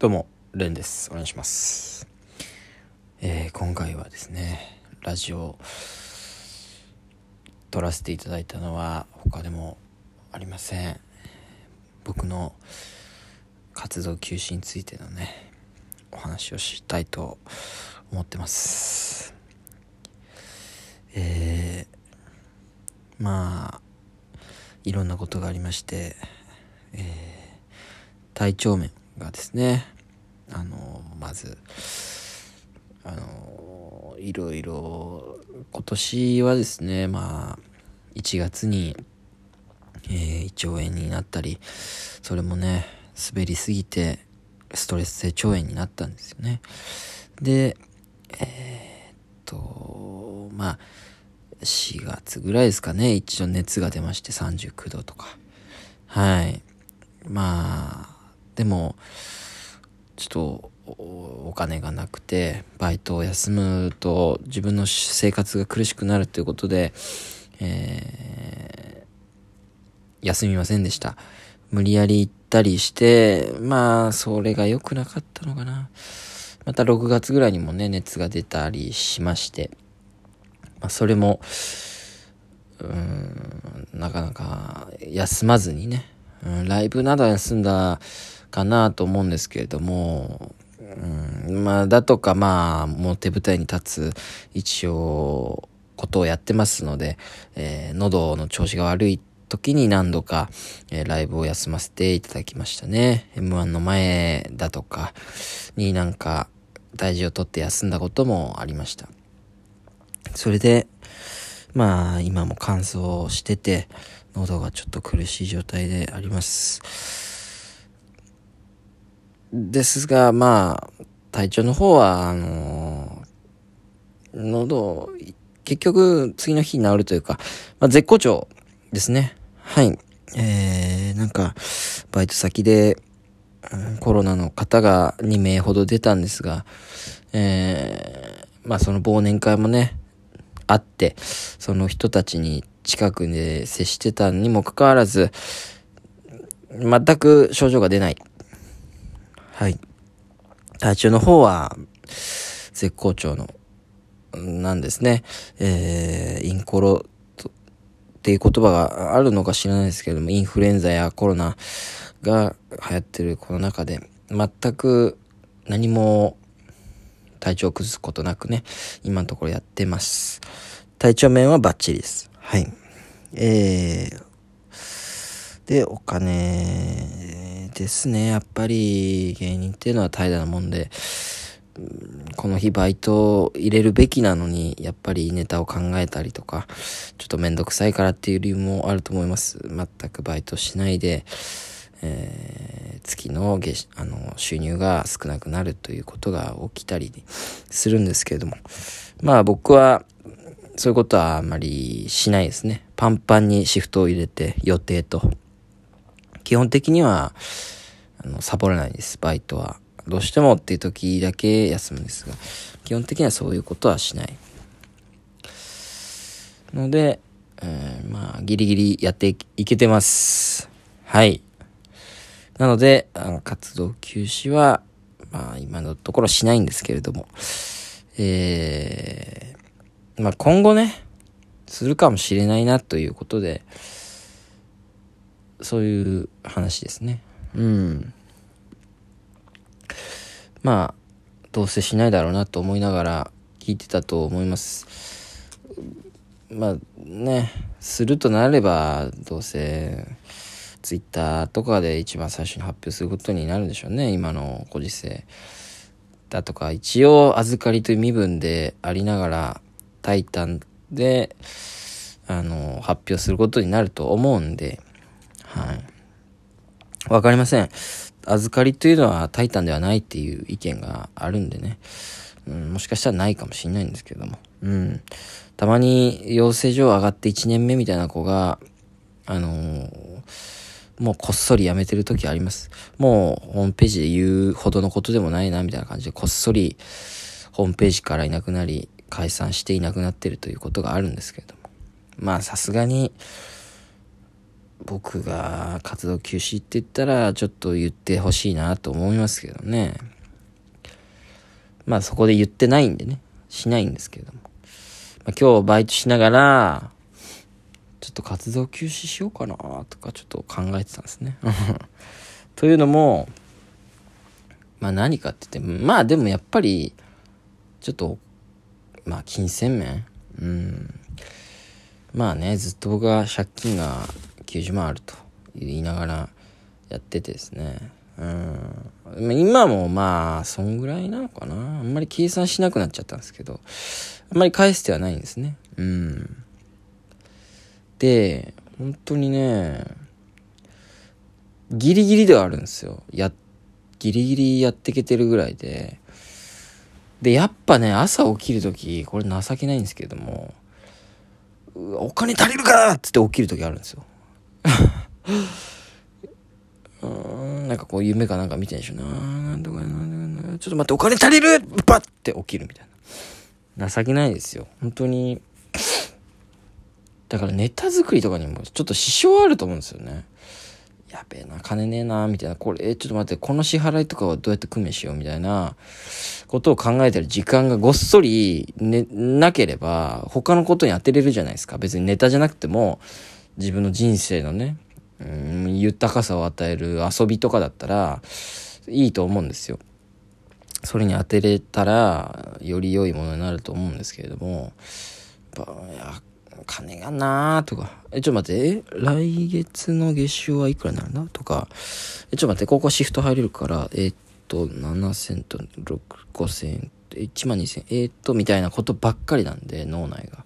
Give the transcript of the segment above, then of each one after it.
どうも、レンです。お願いします。えー今回はですね、ラジオ、撮らせていただいたのは他でもありません。僕の活動休止についてのね、お話をしたいと思ってます。えー、まあ、いろんなことがありまして、えー体調面がですねあのまずあのいろいろ今年はですねまあ1月に、えー胃腸炎になったりそれもね滑りすぎてストレス性腸炎になったんですよね。でえーっとまあ4月ぐらいですかね一度熱が出まして39度とか。はい。まあでもちょっとお金がなくてバイトを休むと自分の生活が苦しくなるということで、えー休みませんでした。無理やり行ったりしてまあそれが良くなかったのかな。また6月ぐらいにもね熱が出たりしまして、まあ、それもうーんなかなか休まずにね、うん、ライブなどは休んだかなと思うんですけれども、うん、まあだとかまあもう手舞台に立つ一応ことをやってますので、えー喉の調子が悪い時に何度か、えーライブを休ませていただきましたね。M1 の前だとかになんか大事を取って休んだこともありました。それでまあ今も乾燥してて喉がちょっと苦しい状態であります。ですがまあ体調の方はあの喉結局次の日に治るというか、まあ、絶好調ですねはいえー、なんかバイト先でコロナの方が2名ほど出たんですが、えー、まあその忘年会もね、あって、その人たちに近くで接してたにもかかわらず、全く症状が出ない。はい。体調の方は、絶好調の、なんですね。えー、インコロっていう言葉があるのか知らないですけれども、インフルエンザやコロナが流行ってるこの中で、全く何も体調を崩すことなくね、今のところやってます。体調面はバッチリです。はい。えー、で、お金ですね。やっぱり芸人っていうのは怠惰なもんで、この日バイト入れるべきなのに、やっぱりネタを考えたりとか、ちょっとめんどくさいからっていう理由もあると思います。全くバイトしないで、えー月の月あの収入が少なくなるということが起きたりするんですけれどもまあ僕はそういうことはあまりしないですねパンパンにシフトを入れて予定と基本的にはあのサボらないです。バイトは。どうしてもっていう時だけ休むんですが基本的にはそういうことはしない。ので、えーまあギリギリやっていけてます。はい。なので、あの活動休止は、まあ今のところしないんですけれども、えー、まあ今後ね、するかもしれないなということで、そういう話ですね。うん。まあ、どうせしないだろうなと思いながら聞いてたと思います。まあね、するとなれば、どうせ、ツイッターとかで一番最初に発表することになるんでしょうね今のご時世だとか一応預かりという身分でありながら「タイタン」であの発表することになると思うんではい。わかりません。預かりというのは「タイタン」ではないっていう意見があるんでね、うん、もしかしたらないかもしれないんですけども。うん。たまに養成所上がって1年目みたいな子があのーもうこっそり辞めてる時あります。もうホームページで言うほどのことでもないなみたいな感じでこっそりホームページからいなくなり解散していなくなってるということがあるんですけれども。まあさすがに僕が活動休止って言ったら、ちょっと言ってほしいなと思いますけどね。まあそこで言ってないんでね。しないんですけれども。まあ、今日バイトしながら、ちょっと活動休止しようかなとかちょっと考えてたんですね。というのも、まあ何かって言って、まあでもやっぱり、ちょっと、まあ金銭面うん。まあね、ずっと僕が借金が90万あると言いながらやっててですね。うん。今もまあ、そんぐらいなのかな。あんまり計算しなくなっちゃったんですけど、あんまり返してはないんですね。うん。で、本当にね、ギリギリではあるんですよ。や、ギリギリやってけてるぐらいで。で、やっぱね、朝起きるとき、これ情けないんですけども、お金足りるからっつって起きるときあるんですよ。うん、なんかこう夢かなんか見てんでしょな。なんとかなんちょっと待って、お金足りるバッて起きるみたいな。情けないですよ。本当に。だからネタ作りとかにもちょっと支障あると思うんですよね。やべえな、金ねえな、みたいな。これ、え、ちょっと待って、この支払いとかはどうやって工面しようみたいなことを考えてる時間がごっそり、ね、なければ、他のことに当てれるじゃないですか。別にネタじゃなくても、自分の人生のね、うん、豊かさを与える遊びとかだったら、いいと思うんですよ。それに当てれたら、より良いものになると思うんですけれども、やっぱ、金がなーとか、え、ちょっと待って、え、来月の月収はいくらになるんだとか、え、ちょっと待って、ここシフト入れるから、えっと、7000と6、5000、1万2000、えっと、みたいなことばっかりなんで、脳内が。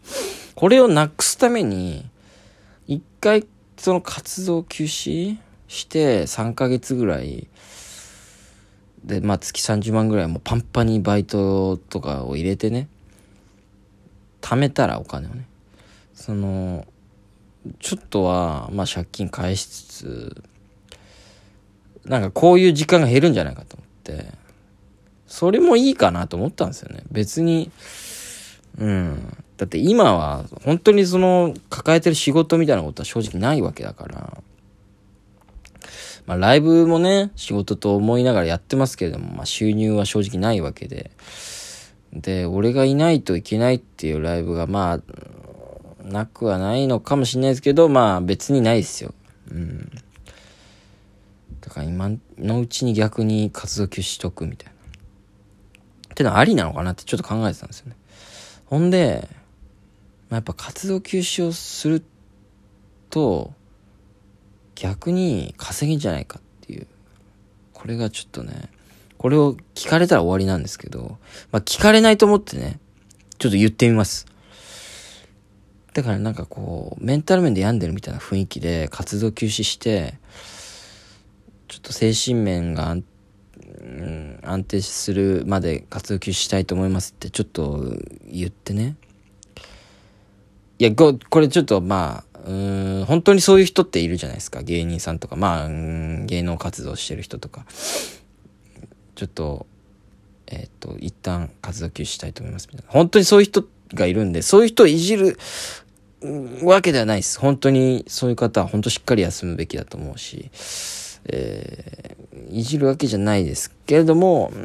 これをなくすために、一回、その活動休止して3ヶ月ぐらい、で、まあ月30万ぐらいもパンパンにバイトとかを入れてね、貯めたらお金をね。その、ちょっとは、まあ借金返しつつ、なんかこういう時間が減るんじゃないかと思って、それもいいかなと思ったんですよね。別に、うん。だって今は本当にその抱えてる仕事みたいなことは正直ないわけだから、まあライブもね、仕事と思いながらやってますけれども、まあ収入は正直ないわけで、で、俺がいないといけないっていうライブがまあ、なくはないのかもしれないですけど、まあ別にないですよ。うん。だから今のうちに逆に活動休止しとくみたいな。ってのはありなのかなってちょっと考えてたんですよね。ほんで、まあ、やっぱ活動休止をすると、逆に稼ぎんじゃないかっていう。これがちょっとね、これを聞かれたら終わりなんですけど、まあ聞かれないと思ってね、ちょっと言ってみます。だからなんかこう、メンタル面で病んでるみたいな雰囲気で活動休止して、ちょっと精神面が、うん、安定するまで活動休止したいと思いますってちょっと言ってね。いや、これちょっとまあ、うん、本当にそういう人っているじゃないですか。芸人さんとか、まあ、芸能活動してる人とか。ちょっと、えっ、ー、と、一旦活動休止したいと思いますみたいな。本当にそういう人がいるんで、そういう人をいじるわけではないです。本当にそういう方は本当しっかり休むべきだと思うし、えー、いじるわけじゃないですけれども、う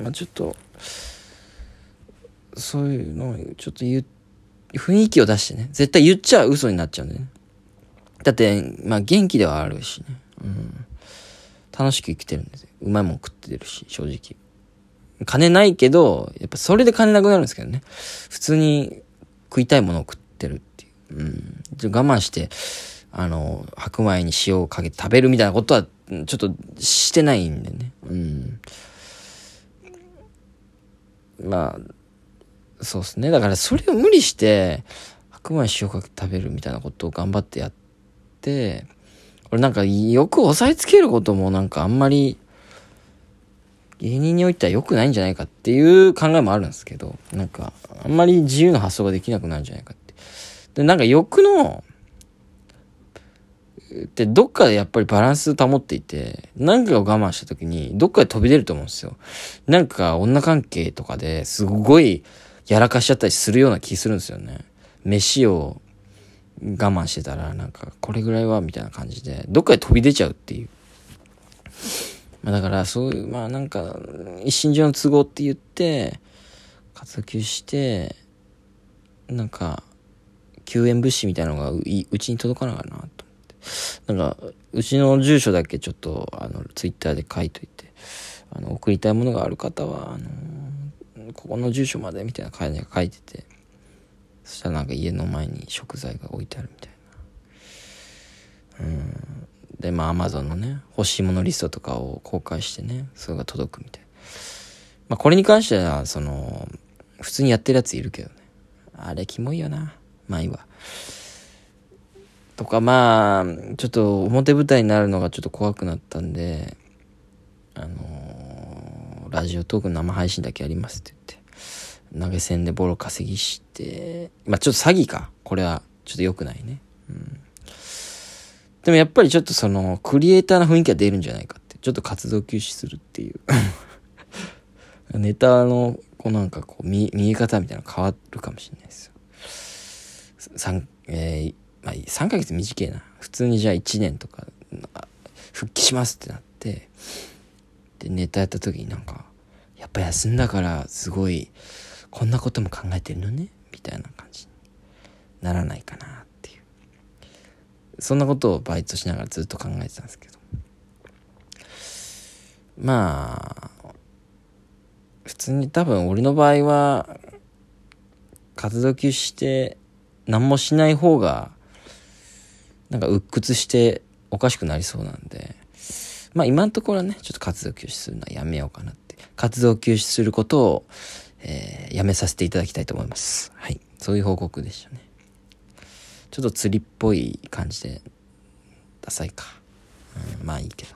んまあ、ちょっと、そういうのをちょっと言って、雰囲気を出してね、絶対言っちゃ嘘になっちゃうんでね。だって、まあ元気ではあるしね。うん。楽しく生きてるんですよ。うまいもん食ってるし、正直。金ないけど、やっぱそれで金なくなるんですけどね。普通に食いたいものを食ってるっていう。うん。我慢して、あの、白米に塩をかけて食べるみたいなことは、ちょっとしてないんでね。うん。まあ、そうですね。だからそれを無理して、白米塩かけ食べるみたいなことを頑張ってやって、俺なんかよく押さえつけることもなんかあんまり芸人においては良くないんじゃないかっていう考えもあるんですけど、なんかあんまり自由な発想ができなくなるんじゃないかって。で、なんか欲の、ってどっかでやっぱりバランス保っていて、何かを我慢した時にどっかで飛び出ると思うんですよ。なんか女関係とかですごいやらかしちゃったりするような気するんですよね。飯を我慢してたら、なんか、これぐらいは、みたいな感じで、どっかで飛び出ちゃうっていう。まあだから、そういう、まあなんか、一身上の都合って言って、活動休して、なんか、救援物資みたいなのがうちに届かなかったなと思って。なんか、うちの住所だけちょっと、あの、ツイッターで書いといて、あの、送りたいものがある方は、あの、ここの住所までみたいな感じが書いてて、そしたらなんか家の前に食材が置いてあるみたいな。うん。で、まあ、アマゾンのね、欲しいものリストとかを公開してね、それが届くみたいな。まあ、これに関しては、その、普通にやってるやついるけどね。あれ、キモいよな。まあいいわ。とか、まあ、ちょっと表舞台になるのがちょっと怖くなったんで、あのラジオトーク生配信だけやりますって言って。投げ銭でボロ稼ぎして、まあちょっと詐欺か。これはちょっと良くないね。うん。でもやっぱりちょっとその、クリエイターな雰囲気が出るんじゃないかって。ちょっと活動休止するっていう。ネタの、こうなんかこう見、見え方みたいなの変わるかもしれないですよ。3、えー、まあ3ヶ月短いな。普通にじゃあ1年とか、復帰しますってなって、で、ネタやった時になんか、やっぱ休んだからすごい、こんなことも考えてるのねみたいな感じにならないかなっていう。そんなことをバイトしながらずっと考えてたんですけど。まあ、普通に多分俺の場合は、活動休止して何もしない方が、なんか鬱屈しておかしくなりそうなんで、まあ今のところはね、ちょっと活動休止するのはやめようかなって。活動休止することを、えー、やめさせていただきたいと思います。はい。そういう報告でしたね。ちょっと釣りっぽい感じで、ダサいか。うん、まあいいけど。